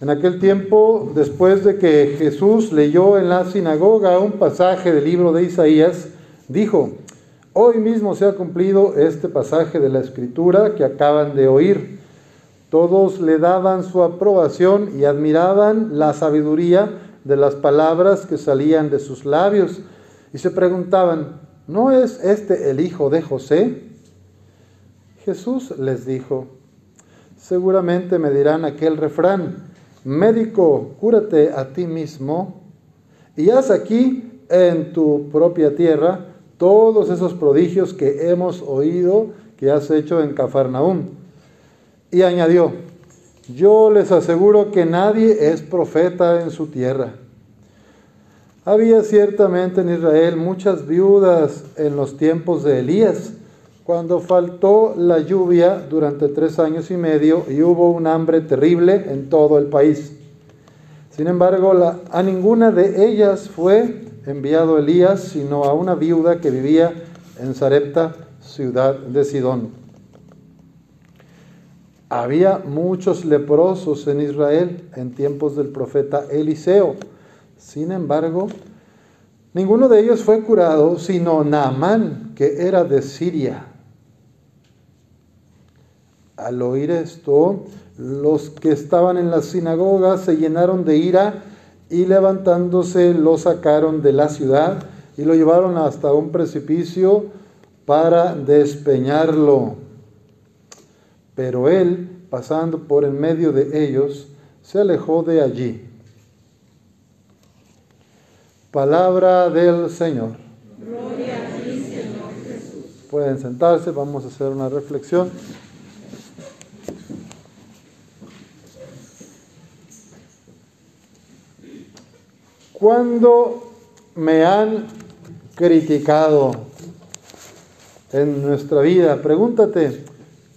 En aquel tiempo, después de que Jesús leyó en la sinagoga un pasaje del libro de Isaías, dijo, hoy mismo se ha cumplido este pasaje de la escritura que acaban de oír. Todos le daban su aprobación y admiraban la sabiduría de las palabras que salían de sus labios y se preguntaban, ¿no es este el hijo de José? Jesús les dijo, seguramente me dirán aquel refrán, médico, cúrate a ti mismo y haz aquí en tu propia tierra todos esos prodigios que hemos oído que has hecho en Cafarnaúm. Y añadió, yo les aseguro que nadie es profeta en su tierra. Había ciertamente en Israel muchas viudas en los tiempos de Elías, cuando faltó la lluvia durante tres años y medio y hubo un hambre terrible en todo el país. Sin embargo, a ninguna de ellas fue enviado Elías, sino a una viuda que vivía en Sarepta, ciudad de Sidón. Había muchos leprosos en Israel en tiempos del profeta Eliseo. Sin embargo, ninguno de ellos fue curado, sino Naamán, que era de Siria. Al oír esto, los que estaban en la sinagoga se llenaron de ira y levantándose lo sacaron de la ciudad y lo llevaron hasta un precipicio para despeñarlo. Pero él, pasando por en medio de ellos, se alejó de allí. Palabra del Señor. Gloria a ti, Señor Jesús. Pueden sentarse, vamos a hacer una reflexión. Cuando me han criticado en nuestra vida, pregúntate,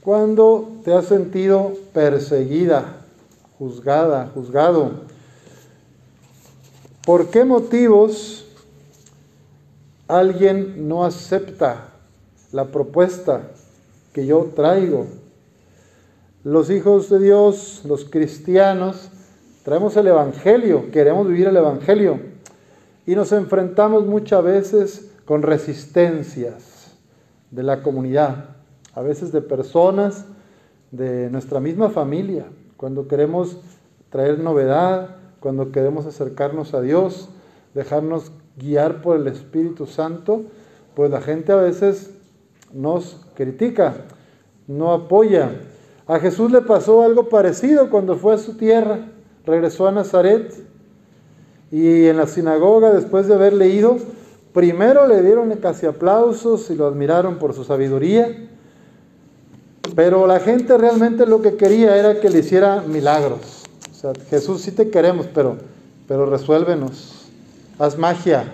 ¿cuándo te has sentido perseguida, juzgada, juzgado? ¿Por qué motivos alguien no acepta la propuesta que yo traigo? Los hijos de Dios, los cristianos, Traemos el Evangelio, queremos vivir el Evangelio y nos enfrentamos muchas veces con resistencias de la comunidad, a veces de personas de nuestra misma familia, cuando queremos traer novedad, cuando queremos acercarnos a Dios, dejarnos guiar por el Espíritu Santo, pues la gente a veces nos critica, no apoya. A Jesús le pasó algo parecido cuando fue a su tierra regresó a Nazaret y en la sinagoga, después de haber leído, primero le dieron casi aplausos y lo admiraron por su sabiduría, pero la gente realmente lo que quería era que le hiciera milagros. O sea, Jesús sí te queremos, pero, pero resuélvenos. Haz magia,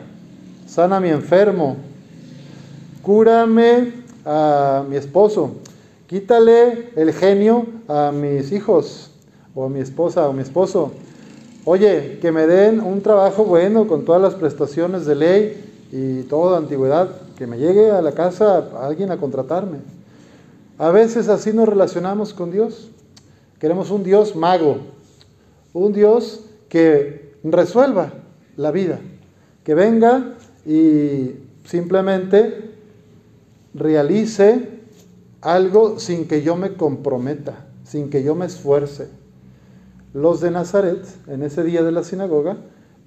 sana a mi enfermo, cúrame a mi esposo, quítale el genio a mis hijos o a mi esposa o mi esposo, oye, que me den un trabajo bueno con todas las prestaciones de ley y toda antigüedad, que me llegue a la casa alguien a contratarme. A veces así nos relacionamos con Dios. Queremos un Dios mago, un Dios que resuelva la vida, que venga y simplemente realice algo sin que yo me comprometa, sin que yo me esfuerce. Los de Nazaret, en ese día de la sinagoga,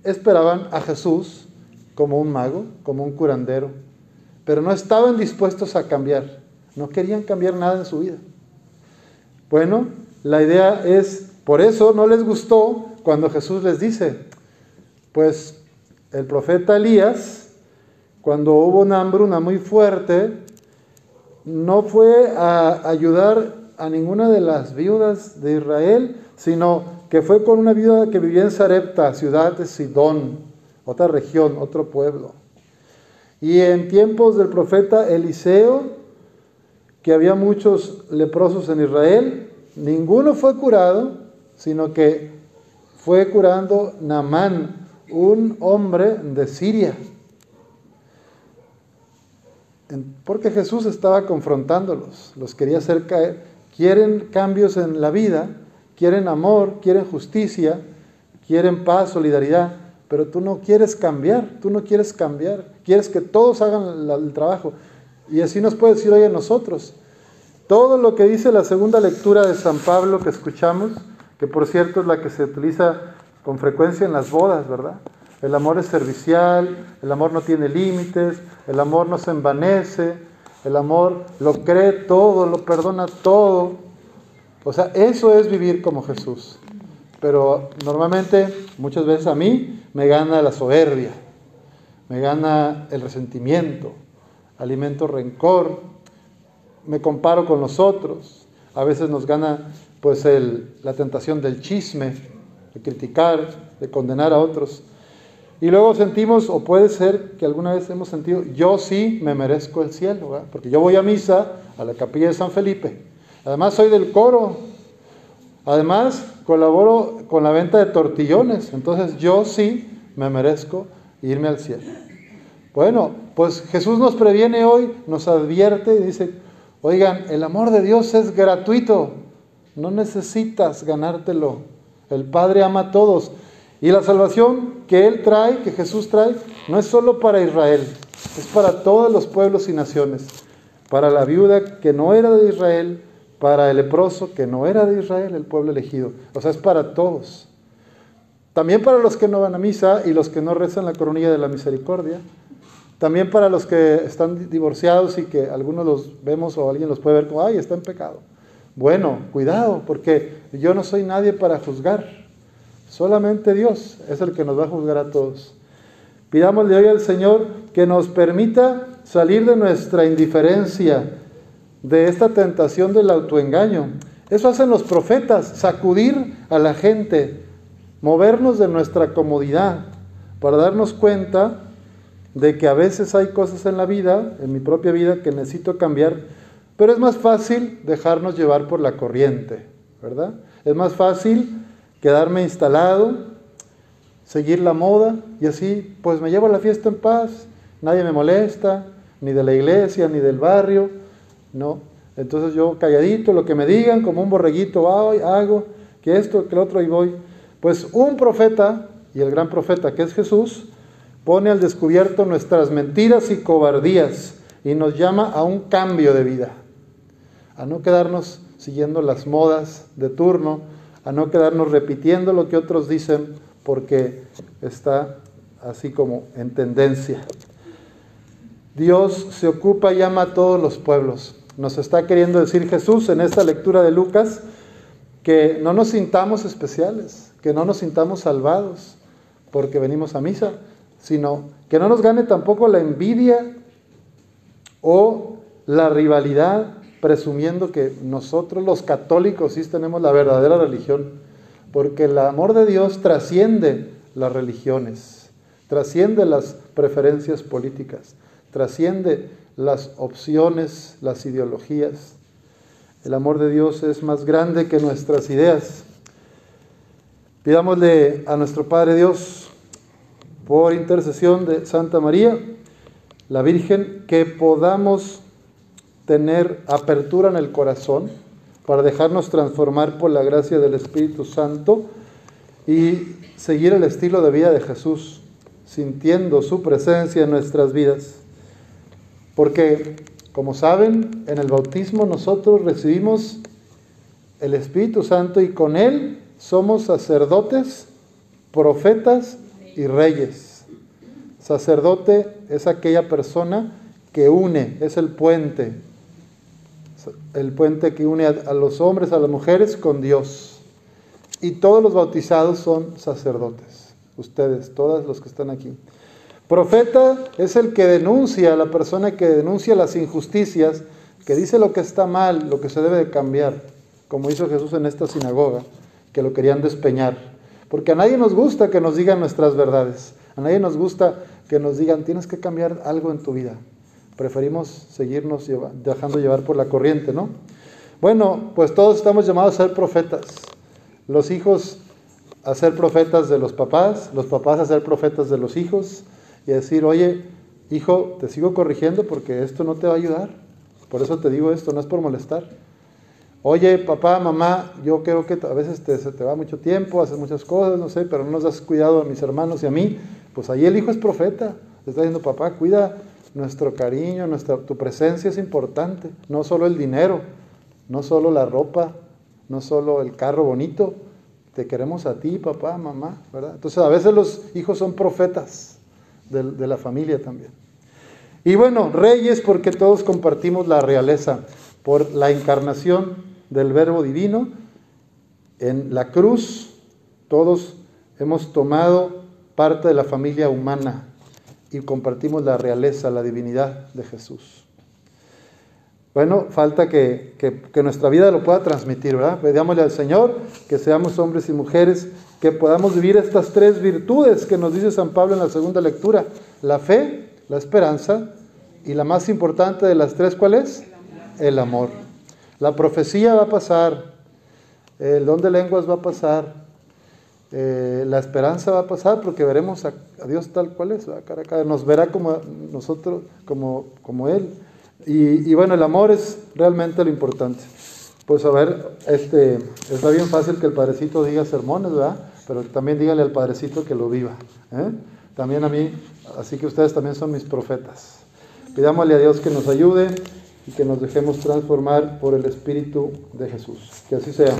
esperaban a Jesús como un mago, como un curandero, pero no estaban dispuestos a cambiar, no querían cambiar nada en su vida. Bueno, la idea es, por eso no les gustó cuando Jesús les dice, pues el profeta Elías, cuando hubo una hambruna muy fuerte, no fue a ayudar a ninguna de las viudas de Israel, sino que fue con una viuda que vivía en Sarepta, ciudad de Sidón, otra región, otro pueblo. Y en tiempos del profeta Eliseo, que había muchos leprosos en Israel, ninguno fue curado, sino que fue curando Naamán, un hombre de Siria. Porque Jesús estaba confrontándolos, los quería hacer caer. Quieren cambios en la vida, quieren amor, quieren justicia, quieren paz, solidaridad, pero tú no quieres cambiar, tú no quieres cambiar, quieres que todos hagan el trabajo. Y así nos puede decir hoy a nosotros. Todo lo que dice la segunda lectura de San Pablo que escuchamos, que por cierto es la que se utiliza con frecuencia en las bodas, ¿verdad? El amor es servicial, el amor no tiene límites, el amor no se envanece, el amor lo cree todo, lo perdona todo. O sea, eso es vivir como Jesús. Pero normalmente, muchas veces a mí, me gana la soberbia, me gana el resentimiento, alimento rencor, me comparo con los otros, a veces nos gana pues la tentación del chisme, de criticar, de condenar a otros. Y luego sentimos, o puede ser que alguna vez hemos sentido, yo sí me merezco el cielo, porque yo voy a misa, a la capilla de San Felipe. Además soy del coro. Además colaboro con la venta de tortillones. Entonces yo sí me merezco irme al cielo. Bueno, pues Jesús nos previene hoy, nos advierte y dice, oigan, el amor de Dios es gratuito. No necesitas ganártelo. El Padre ama a todos. Y la salvación que Él trae, que Jesús trae, no es solo para Israel, es para todos los pueblos y naciones. Para la viuda que no era de Israel, para el leproso que no era de Israel, el pueblo elegido. O sea, es para todos. También para los que no van a misa y los que no rezan la coronilla de la misericordia. También para los que están divorciados y que algunos los vemos o alguien los puede ver como, ay, está en pecado. Bueno, cuidado, porque yo no soy nadie para juzgar. Solamente Dios es el que nos va a juzgar a todos. Pidámosle hoy al Señor que nos permita salir de nuestra indiferencia, de esta tentación del autoengaño. Eso hacen los profetas, sacudir a la gente, movernos de nuestra comodidad para darnos cuenta de que a veces hay cosas en la vida, en mi propia vida, que necesito cambiar, pero es más fácil dejarnos llevar por la corriente, ¿verdad? Es más fácil quedarme instalado, seguir la moda y así pues me llevo la fiesta en paz, nadie me molesta, ni de la iglesia, ni del barrio, ¿no? Entonces yo calladito, lo que me digan, como un borreguito, hago, que esto, que lo otro y voy. Pues un profeta, y el gran profeta que es Jesús, pone al descubierto nuestras mentiras y cobardías y nos llama a un cambio de vida, a no quedarnos siguiendo las modas de turno, a no quedarnos repitiendo lo que otros dicen porque está así como en tendencia. Dios se ocupa y ama a todos los pueblos. Nos está queriendo decir Jesús en esta lectura de Lucas que no nos sintamos especiales, que no nos sintamos salvados porque venimos a misa, sino que no nos gane tampoco la envidia o la rivalidad presumiendo que nosotros los católicos sí tenemos la verdadera religión, porque el amor de Dios trasciende las religiones, trasciende las preferencias políticas, trasciende las opciones, las ideologías. El amor de Dios es más grande que nuestras ideas. Pidámosle a nuestro Padre Dios, por intercesión de Santa María, la Virgen, que podamos tener apertura en el corazón para dejarnos transformar por la gracia del Espíritu Santo y seguir el estilo de vida de Jesús, sintiendo su presencia en nuestras vidas. Porque, como saben, en el bautismo nosotros recibimos el Espíritu Santo y con él somos sacerdotes, profetas y reyes. Sacerdote es aquella persona que une, es el puente, el puente que une a, los hombres, a las mujeres con Dios. Y todos los bautizados son sacerdotes, ustedes, todos los que están aquí. Profeta es el que denuncia, la persona que denuncia las injusticias, que dice lo que está mal, lo que se debe de cambiar, como hizo Jesús en esta sinagoga, que lo querían despeñar. Porque a nadie nos gusta que nos digan nuestras verdades, a nadie nos gusta que nos digan, tienes que cambiar algo en tu vida preferimos seguirnos dejando llevar por la corriente, ¿no? Bueno, pues todos estamos llamados a ser profetas. Los hijos a ser profetas de los papás, los papás a ser profetas de los hijos y decir, oye, hijo, te sigo corrigiendo porque esto no te va a ayudar. Por eso te digo esto, no es por molestar. Oye, papá, mamá, yo creo que a veces te, se te va mucho tiempo, haces muchas cosas, no sé, pero no nos das cuidado a mis hermanos y a mí. Pues ahí el hijo es profeta. Le está diciendo, papá, cuida nuestro cariño, nuestra, tu presencia es importante. No solo el dinero, no solo la ropa, no solo el carro bonito. Te queremos a ti, papá, mamá, ¿verdad? Entonces a veces los hijos son profetas de, la familia también. Y bueno, reyes porque todos compartimos la realeza por la encarnación del Verbo Divino. En la cruz todos hemos tomado parte de la familia humana y compartimos la realeza, la divinidad de Jesús. Bueno, falta que, que, nuestra vida lo pueda transmitir, ¿verdad? Pedíamosle al Señor que seamos hombres y mujeres, que podamos vivir estas tres virtudes que nos dice San Pablo en la segunda lectura, la fe, la esperanza y la más importante de las tres, ¿cuál es? El amor. La profecía va a pasar, el don de lenguas va a pasar, eh, la esperanza va a pasar porque veremos a, Dios tal cual es, cara a cara, nos verá como nosotros, como, como Él. Y, y, bueno, el amor es realmente lo importante. Pues a ver, este, está bien fácil que el padrecito diga sermones, ¿verdad? Pero también dígale al padrecito que lo viva. ¿eh? También a mí, así que ustedes también son mis profetas. Pidámosle a Dios que nos ayude y que nos dejemos transformar por el Espíritu de Jesús. Que así sea.